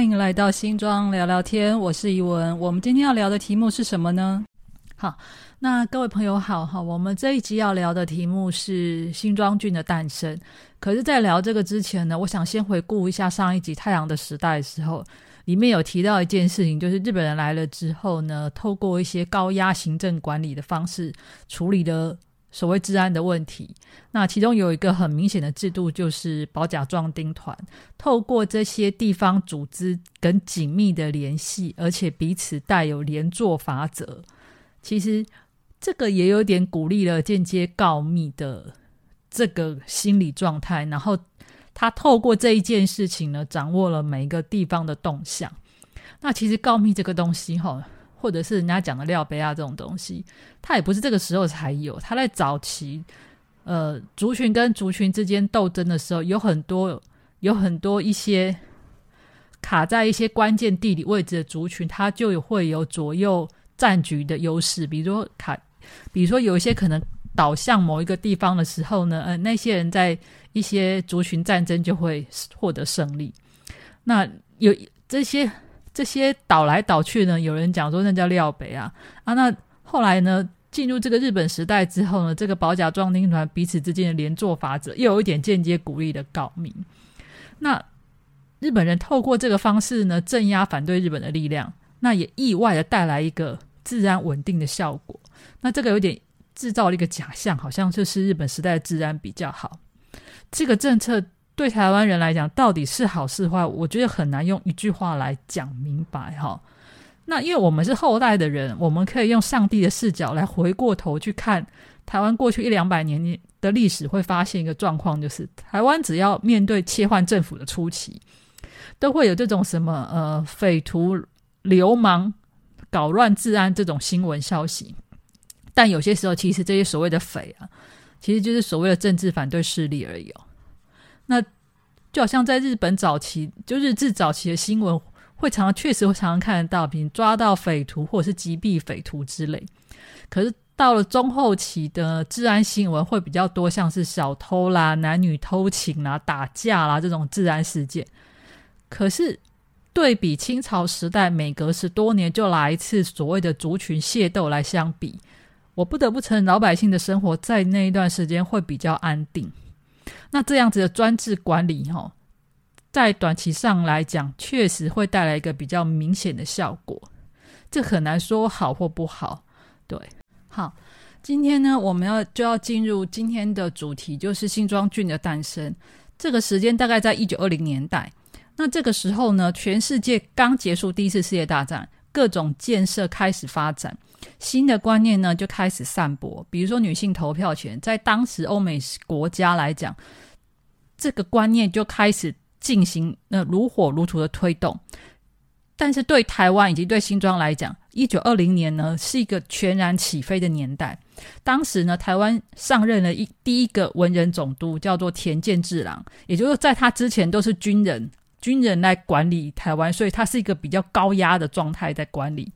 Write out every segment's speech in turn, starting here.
欢迎来到新庄聊聊天，我是怡文。我们今天要聊的题目是什么呢？好，那各位朋友好哈，我们这一集要聊的题目是新庄郡的诞生。可是，在聊这个之前呢，我想先回顾一下上一集《太阳的时代》的时候，里面有提到一件事情，就是日本人来了之后呢，透过一些高压行政管理的方式处理的。所谓治安的问题，那其中有一个很明显的制度，就是保甲壮丁团，透过这些地方组织跟紧密的联系，而且彼此带有连坐法则。其实这个也有点鼓励了间接告密的这个心理状态，然后他透过这一件事情呢，掌握了每一个地方的动向。那其实告密这个东西，哈。或者是人家讲的料杯啊这种东西，它也不是这个时候才有。它在早期，呃，族群跟族群之间斗争的时候，有很多有很多一些卡在一些关键地理位置的族群，它就会有左右战局的优势。比如说卡，比如说有一些可能倒向某一个地方的时候呢，呃，那些人在一些族群战争就会获得胜利。那有这些。这些倒来倒去呢，有人讲说那叫廖北啊啊，那后来呢，进入这个日本时代之后呢，这个保甲壮丁团彼此之间的连坐法则，又有一点间接鼓励的告密。那日本人透过这个方式呢，镇压反对日本的力量，那也意外的带来一个治安稳定的效果。那这个有点制造了一个假象，好像就是日本时代的治安比较好。这个政策。对台湾人来讲，到底是好是坏，我觉得很难用一句话来讲明白哈。那因为我们是后代的人，我们可以用上帝的视角来回过头去看台湾过去一两百年的历史，会发现一个状况，就是台湾只要面对切换政府的初期，都会有这种什么呃匪徒、流氓搞乱治安这种新闻消息。但有些时候，其实这些所谓的匪啊，其实就是所谓的政治反对势力而已哦。那就好像在日本早期，就日治早期的新闻，会常常确实会常常看得到，比如抓到匪徒或者是击毙匪徒之类。可是到了中后期的治安新闻，会比较多，像是小偷啦、男女偷情啦、打架啦这种治安事件。可是对比清朝时代，每隔十多年就来一次所谓的族群械斗来相比，我不得不承认，老百姓的生活在那一段时间会比较安定。那这样子的专制管理，哈，在短期上来讲，确实会带来一个比较明显的效果。这很难说好或不好。对，好，今天呢，我们要就要进入今天的主题，就是新庄郡的诞生。这个时间大概在一九二零年代。那这个时候呢，全世界刚结束第一次世界大战，各种建设开始发展。新的观念呢就开始散播，比如说女性投票权，在当时欧美国家来讲，这个观念就开始进行那如火如荼的推动。但是对台湾以及对新庄来讲，一九二零年呢是一个全然起飞的年代。当时呢，台湾上任了一第一个文人总督，叫做田健治郎，也就是在他之前都是军人，军人来管理台湾，所以他是一个比较高压的状态在管理。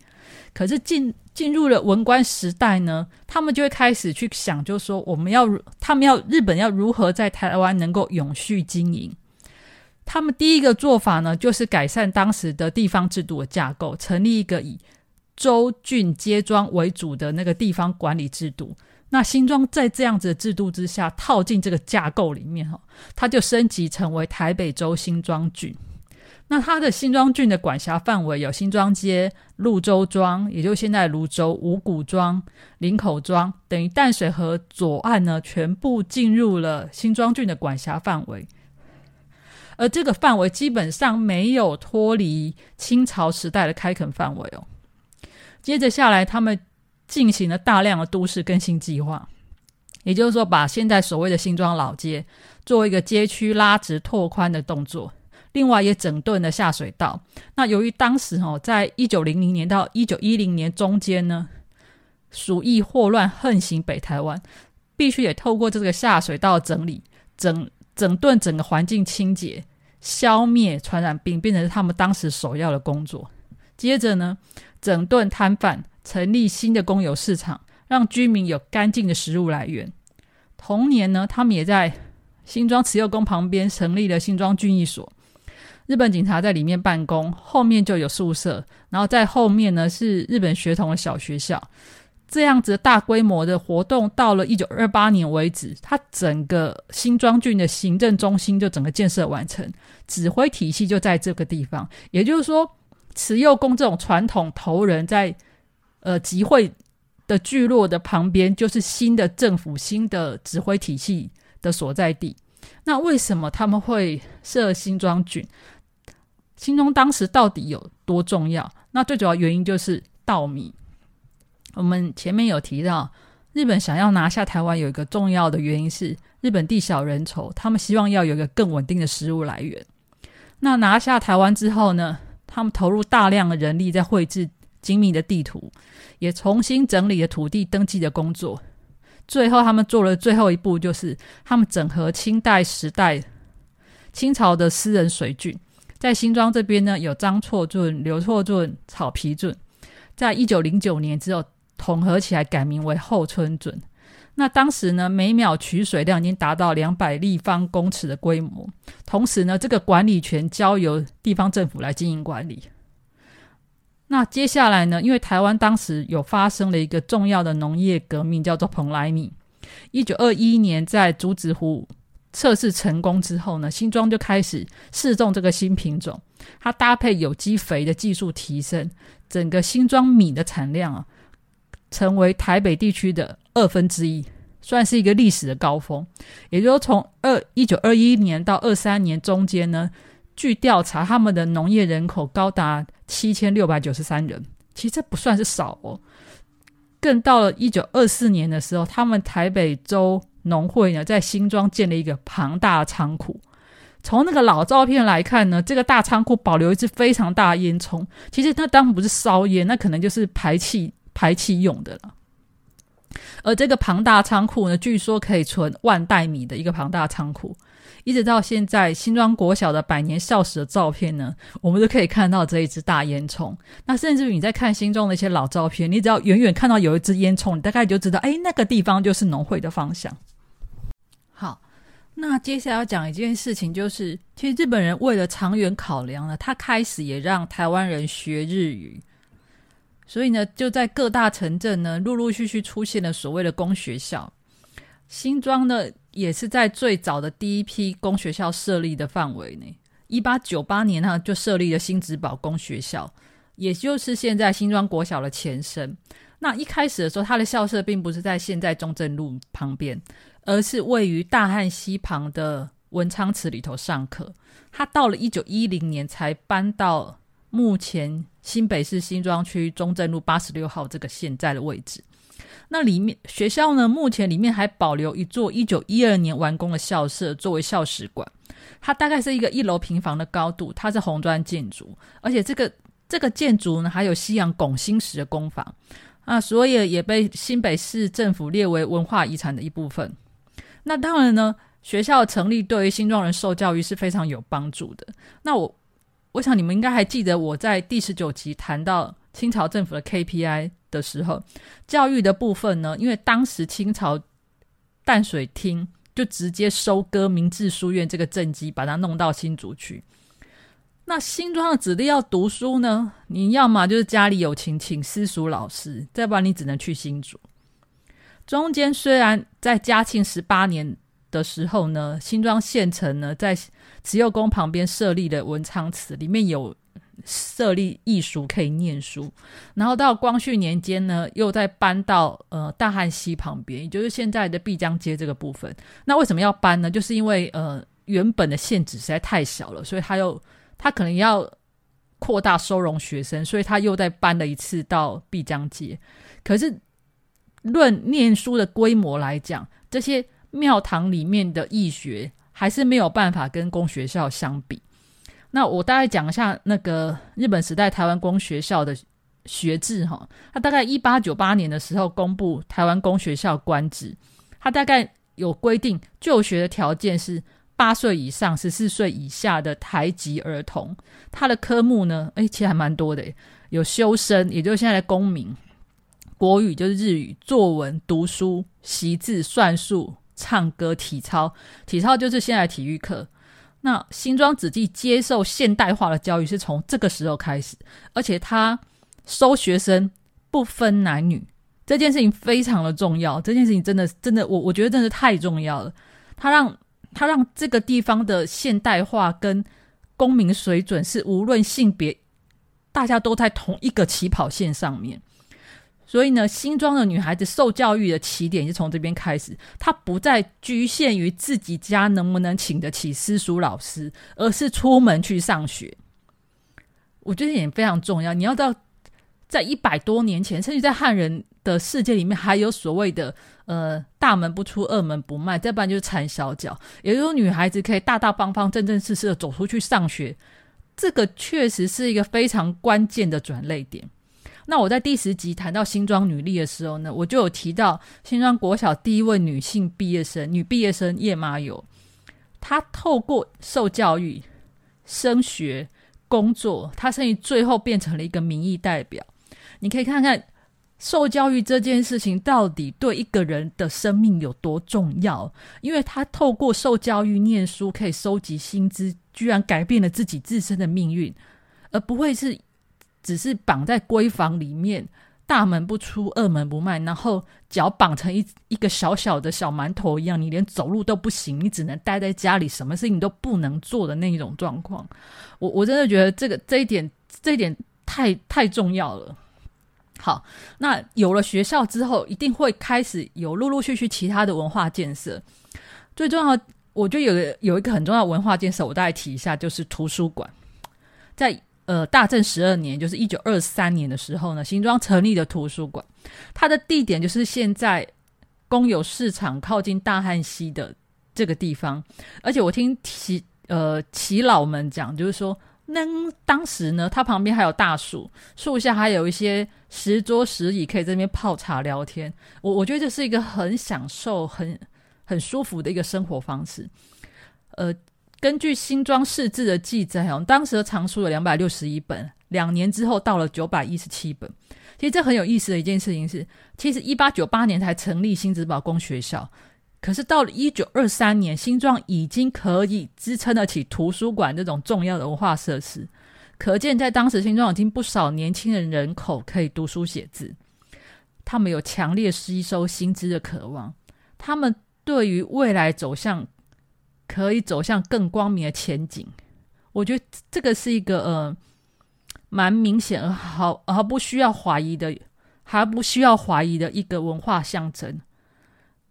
可是进进入了文官时代呢，他们就会开始去想，就是说我们要他们要日本要如何在台湾能够永续经营。他们第一个做法呢，就是改善当时的地方制度的架构，成立一个以州郡街庄为主的那个地方管理制度。那新庄在这样子的制度之下套进这个架构里面哈，它就升级成为台北州新庄郡。那它的新庄郡的管辖范围有新庄街、潞州庄，也就是现在泸州、五谷庄、林口庄，等于淡水河左岸呢，全部进入了新庄郡的管辖范围。而这个范围基本上没有脱离清朝时代的开垦范围哦。接着下来，他们进行了大量的都市更新计划，也就是说，把现在所谓的新庄老街做一个街区拉直拓宽的动作。另外也整顿了下水道。那由于当时哦，在一九零零年到一九一零年中间呢，鼠疫霍乱横行北台湾，必须也透过这个下水道整理、整整顿整个环境清洁、消灭传染病，变成他们当时首要的工作。接着呢，整顿摊贩，成立新的公有市场，让居民有干净的食物来源。同年呢，他们也在新庄慈幼宫旁边成立了新庄军役所。日本警察在里面办公，后面就有宿舍，然后在后面呢是日本学童的小学校。这样子大规模的活动，到了一九二八年为止，它整个新庄郡的行政中心就整个建设完成，指挥体系就在这个地方。也就是说，慈幼宫这种传统头人在呃集会的聚落的旁边，就是新的政府、新的指挥体系的所在地。那为什么他们会设新庄郡？心中当时到底有多重要？那最主要原因就是稻米。我们前面有提到，日本想要拿下台湾，有一个重要的原因是日本地小人稠，他们希望要有一个更稳定的食物来源。那拿下台湾之后呢，他们投入大量的人力在绘制精密的地图，也重新整理了土地登记的工作。最后，他们做了最后一步，就是他们整合清代时代清朝的私人水郡，在新庄这边呢，有张错圳、刘错圳、草皮圳，在一九零九年之后。统合起来改名为后村准。那当时呢，每秒取水量已经达到两百立方公尺的规模。同时呢，这个管理权交由地方政府来经营管理。那接下来呢，因为台湾当时有发生了一个重要的农业革命，叫做蓬莱米。一九二一年在竹子湖测试成功之后呢，新庄就开始试种这个新品种。它搭配有机肥的技术提升，整个新庄米的产量啊。成为台北地区的二分之一，算是一个历史的高峰。也就是从二一九二一年到二三年中间呢，据调查，他们的农业人口高达七千六百九十三人，其实这不算是少哦。更到了一九二四年的时候，他们台北州农会呢，在新庄建了一个庞大的仓库。从那个老照片来看呢，这个大仓库保留一只非常大的烟囱，其实那当然不是烧烟，那可能就是排气。排气用的了，而这个庞大仓库呢，据说可以存万袋米的一个庞大仓库，一直到现在新庄国小的百年校史的照片呢，我们都可以看到这一只大烟囱。那甚至于你在看新庄的一些老照片，你只要远远看到有一只烟囱，你大概就知道，哎，那个地方就是农会的方向。那接下来要讲一件事情，就是其实日本人为了长远考量呢，他开始也让台湾人学日语。所以呢，就在各大城镇呢，陆陆续续出现了所谓的公学校。新庄呢，也是在最早的第一批公学校设立的范围内。一八九八年呢，就设立了新植堡公学校，也就是现在新庄国小的前身。那一开始的时候，它的校舍并不是在现在中正路旁边，而是位于大汉溪旁的文昌祠里头上课。他到了一九一零年才搬到目前。新北市新庄区中正路八十六号这个现在的位置，那里面学校呢，目前里面还保留一座一九一二年完工的校舍作为校史馆，它大概是一个一楼平房的高度，它是红砖建筑，而且这个这个建筑呢还有西洋拱心石的工坊啊，所以也被新北市政府列为文化遗产的一部分。那当然呢，学校成立对于新庄人受教育是非常有帮助的。那我。我想你们应该还记得我在第十九集谈到清朝政府的 KPI 的时候，教育的部分呢，因为当时清朝淡水厅就直接收割明治书院这个政绩，把它弄到新竹去。那新庄的子弟要读书呢，你要么就是家里有钱请私塾老师，再不然你只能去新竹。中间虽然在嘉庆十八年。的时候呢，新庄县城呢在慈幼宫旁边设立了文昌祠，里面有设立艺术可以念书。然后到光绪年间呢，又再搬到呃大汉溪旁边，也就是现在的碧江街这个部分。那为什么要搬呢？就是因为呃原本的县址实在太小了，所以他又他可能要扩大收容学生，所以他又再搬了一次到碧江街。可是论念书的规模来讲，这些。庙堂里面的义学还是没有办法跟公学校相比。那我大概讲一下那个日本时代台湾公学校的学制哈。他大概一八九八年的时候公布台湾公学校官制，他大概有规定就学的条件是八岁以上、十四岁以下的台籍儿童。他的科目呢，哎，其实还蛮多的，有修身，也就是现在的公民；国语就是日语；作文、读书、习字、算术。唱歌、体操，体操就是现在体育课。那新庄子弟接受现代化的教育是从这个时候开始，而且他收学生不分男女，这件事情非常的重要。这件事情真的真的，我我觉得真的太重要了。他让他让这个地方的现代化跟公民水准是无论性别，大家都在同一个起跑线上面。所以呢，新庄的女孩子受教育的起点就从这边开始，她不再局限于自己家能不能请得起私塾老师，而是出门去上学。我觉得也非常重要。你要到在一百多年前，甚至在汉人的世界里面，还有所谓的呃“大门不出，二门不迈”，再不然就是缠小脚，也就是，女孩子可以大大方方、正正式式的走出去上学。这个确实是一个非常关键的转类点。那我在第十集谈到新庄女力的时候呢，我就有提到新庄国小第一位女性毕业生，女毕业生叶妈友，她透过受教育、升学、工作，她甚至最后变成了一个民意代表。你可以看看受教育这件事情到底对一个人的生命有多重要，因为她透过受教育、念书可以收集薪资，居然改变了自己自身的命运，而不会是。只是绑在闺房里面，大门不出，二门不迈，然后脚绑成一一个小小的小馒头一样，你连走路都不行，你只能待在家里，什么事情都不能做的那一种状况。我我真的觉得这个这一点，这一点太太重要了。好，那有了学校之后，一定会开始有陆陆续续其他的文化建设。最重要，我觉得有有一个很重要文化建设，我大概提一下，就是图书馆，在。呃，大正十二年，就是一九二三年的时候呢，新庄成立的图书馆，它的地点就是现在公有市场靠近大汉溪的这个地方。而且我听齐呃齐老们讲，就是说，那当时呢，它旁边还有大树，树下还有一些石桌石椅，可以在那边泡茶聊天。我我觉得这是一个很享受、很很舒服的一个生活方式。呃。根据新庄市志的记载，哦，当时的藏书有两百六十一本，两年之后到了九百一十七本。其实这很有意思的一件事情是，其实一八九八年才成立新子堡公学校，可是到了一九二三年，新庄已经可以支撑得起图书馆这种重要的文化设施。可见在当时新庄已经不少年轻人人口可以读书写字，他们有强烈吸收新知的渴望，他们对于未来走向。可以走向更光明的前景，我觉得这个是一个呃蛮明显而好而不需要怀疑的，还不需要怀疑的一个文化象征。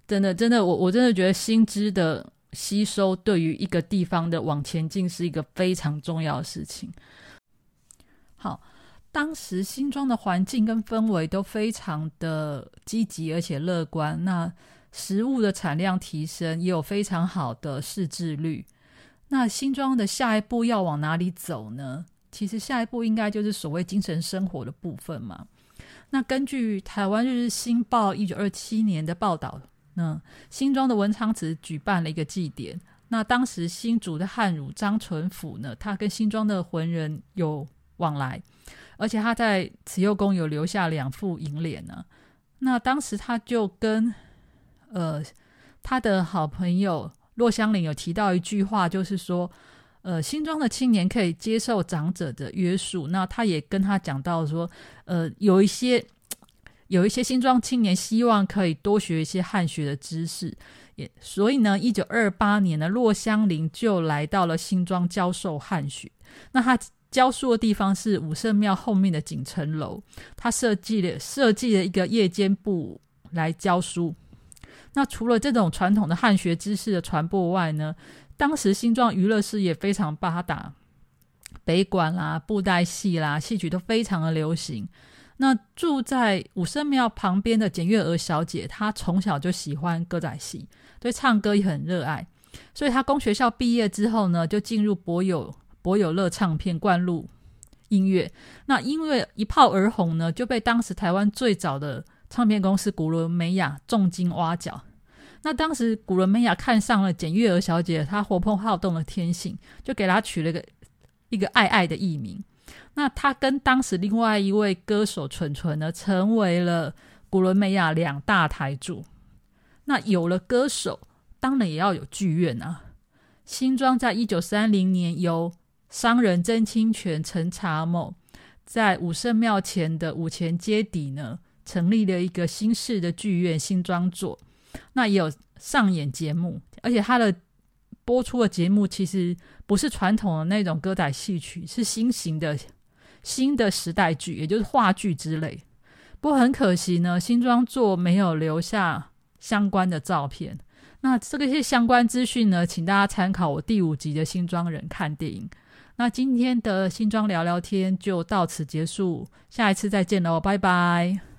真的，真的，我我真的觉得新知的吸收对于一个地方的往前进是一个非常重要的事情。好，当时新庄的环境跟氛围都非常的积极而且乐观。那食物的产量提升，也有非常好的市制率。那新庄的下一步要往哪里走呢？其实下一步应该就是所谓精神生活的部分嘛。那根据台湾日日新报一九二七年的报道，那新庄的文昌祠举办了一个祭典。那当时新竹的汉儒张纯甫呢，他跟新庄的浑人有往来，而且他在慈幼宫有留下两副银脸呢。那当时他就跟呃，他的好朋友骆香林有提到一句话，就是说，呃，新庄的青年可以接受长者的约束。那他也跟他讲到说，呃，有一些有一些新庄青年希望可以多学一些汉学的知识，也所以呢，一九二八年呢，骆香林就来到了新庄教授汉学。那他教书的地方是武圣庙后面的锦城楼，他设计了设计了一个夜间部来教书。那除了这种传统的汉学知识的传播外呢，当时新庄娱乐事业非常发达，北管啦、布袋戏啦、戏曲都非常的流行。那住在武圣庙旁边的简月娥小姐，她从小就喜欢歌仔戏，对唱歌也很热爱，所以她公学校毕业之后呢，就进入博友博友乐唱片灌录音乐。那因为一炮而红呢，就被当时台湾最早的。唱片公司古伦美雅重金挖角，那当时古伦美雅看上了简月娥小姐，她活泼好动的天性，就给她取了个一个爱爱的艺名。那她跟当时另外一位歌手纯纯呢，成为了古伦美雅两大台柱。那有了歌手，当然也要有剧院啊。新庄在一九三零年由商人曾清泉、陈查某在武圣庙前的五前街底呢，成立了一个新式的剧院新装座。那也有上演节目，而且他的播出的节目其实不是传统的那种歌仔戏曲，是新型的新的时代剧，也就是话剧之类。不过很可惜呢，新装座没有留下相关的照片。那这个些相关资讯呢，请大家参考我第五集的新装人看电影。那今天的新装聊聊天就到此结束，下一次再见喽，拜拜。